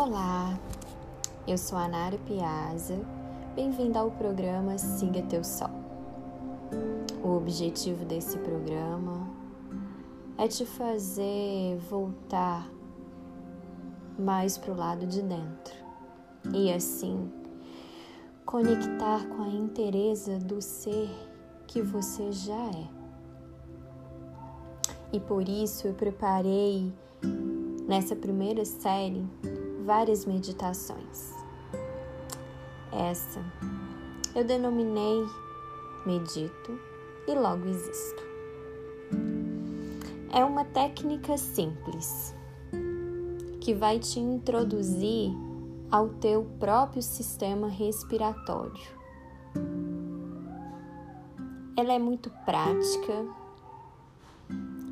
Olá, eu sou a Nara Piazza, bem-vinda ao programa Siga Teu Sol. O objetivo desse programa é te fazer voltar mais para o lado de dentro e assim conectar com a inteireza do ser que você já é. E por isso eu preparei nessa primeira série várias meditações. Essa eu denominei Medito e Logo Existo. É uma técnica simples que vai te introduzir ao teu próprio sistema respiratório. Ela é muito prática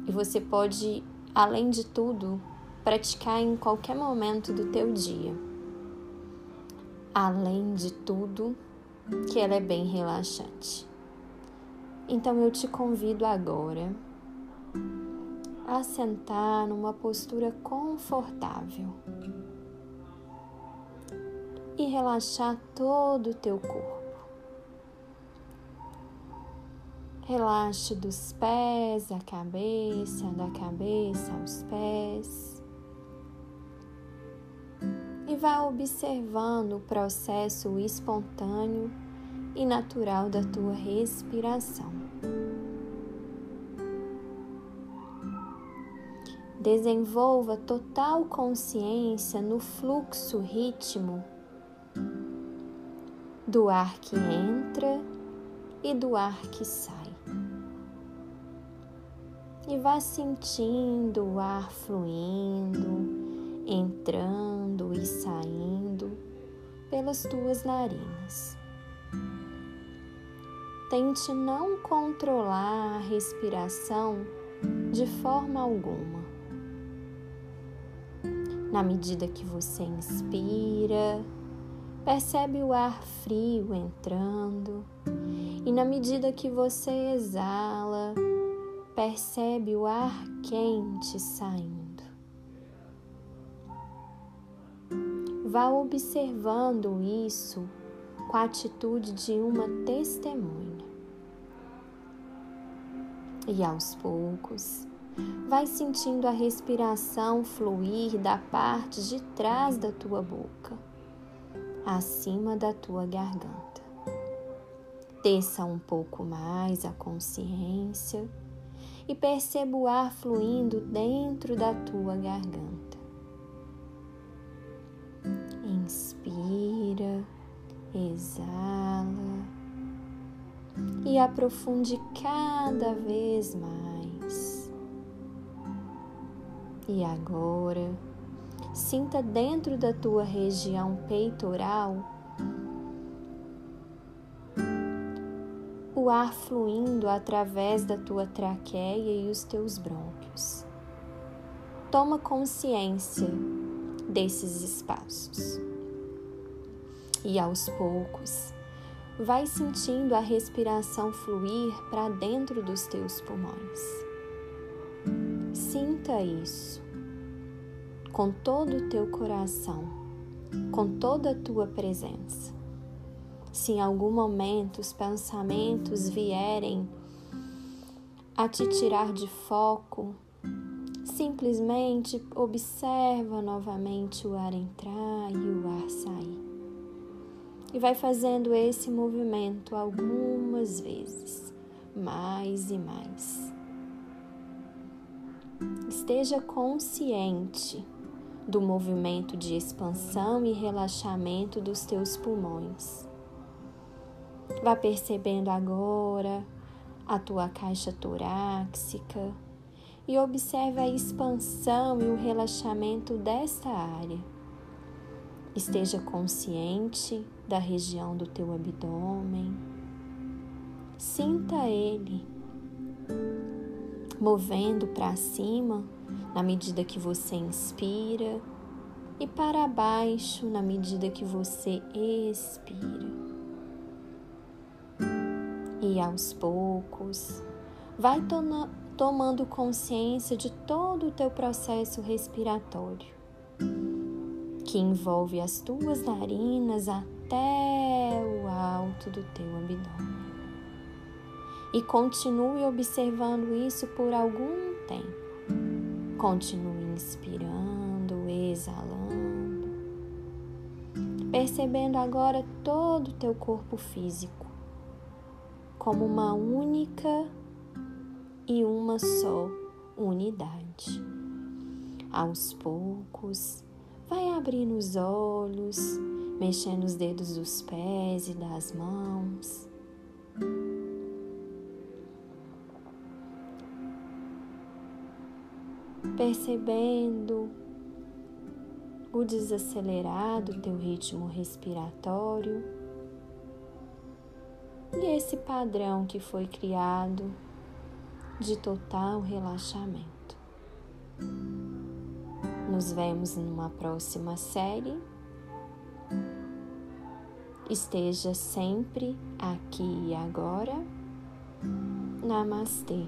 e você pode, além de tudo, praticar em qualquer momento do teu dia. Além de tudo, que ela é bem relaxante. Então eu te convido agora a sentar numa postura confortável e relaxar todo o teu corpo. Relaxe dos pés à cabeça, da cabeça aos pés e vá observando o processo espontâneo e natural da tua respiração. Desenvolva total consciência no fluxo ritmo do ar que entra e do ar que sai. E vá sentindo o ar fluindo entrando e saindo pelas tuas narinas. Tente não controlar a respiração de forma alguma. Na medida que você inspira, percebe o ar frio entrando, e na medida que você exala, percebe o ar quente saindo. Vá observando isso com a atitude de uma testemunha. E aos poucos, vai sentindo a respiração fluir da parte de trás da tua boca, acima da tua garganta. Desça um pouco mais a consciência e perceba o ar fluindo dentro da tua garganta. Inspira, exala e aprofunde cada vez mais. E agora, sinta dentro da tua região peitoral o ar fluindo através da tua traqueia e os teus brônquios. Toma consciência desses espaços e aos poucos vai sentindo a respiração fluir para dentro dos teus pulmões. Sinta isso com todo o teu coração, com toda a tua presença. Se em algum momento os pensamentos vierem a te tirar de foco, simplesmente observa novamente o ar entrar e o ar sair e vai fazendo esse movimento algumas vezes, mais e mais. Esteja consciente do movimento de expansão e relaxamento dos teus pulmões. Vá percebendo agora a tua caixa torácica e observe a expansão e o relaxamento desta área Esteja consciente da região do teu abdômen. Sinta ele movendo para cima na medida que você inspira e para baixo na medida que você expira. E aos poucos, vai tomando consciência de todo o teu processo respiratório que envolve as tuas narinas até o alto do teu abdômen. E continue observando isso por algum tempo. Continue inspirando, exalando, percebendo agora todo o teu corpo físico como uma única e uma só unidade. Aos poucos, vai abrindo os olhos, mexendo os dedos dos pés e das mãos. Percebendo o desacelerar do teu ritmo respiratório e esse padrão que foi criado de total relaxamento. Nos vemos numa próxima série. Esteja sempre aqui e agora. Namastê.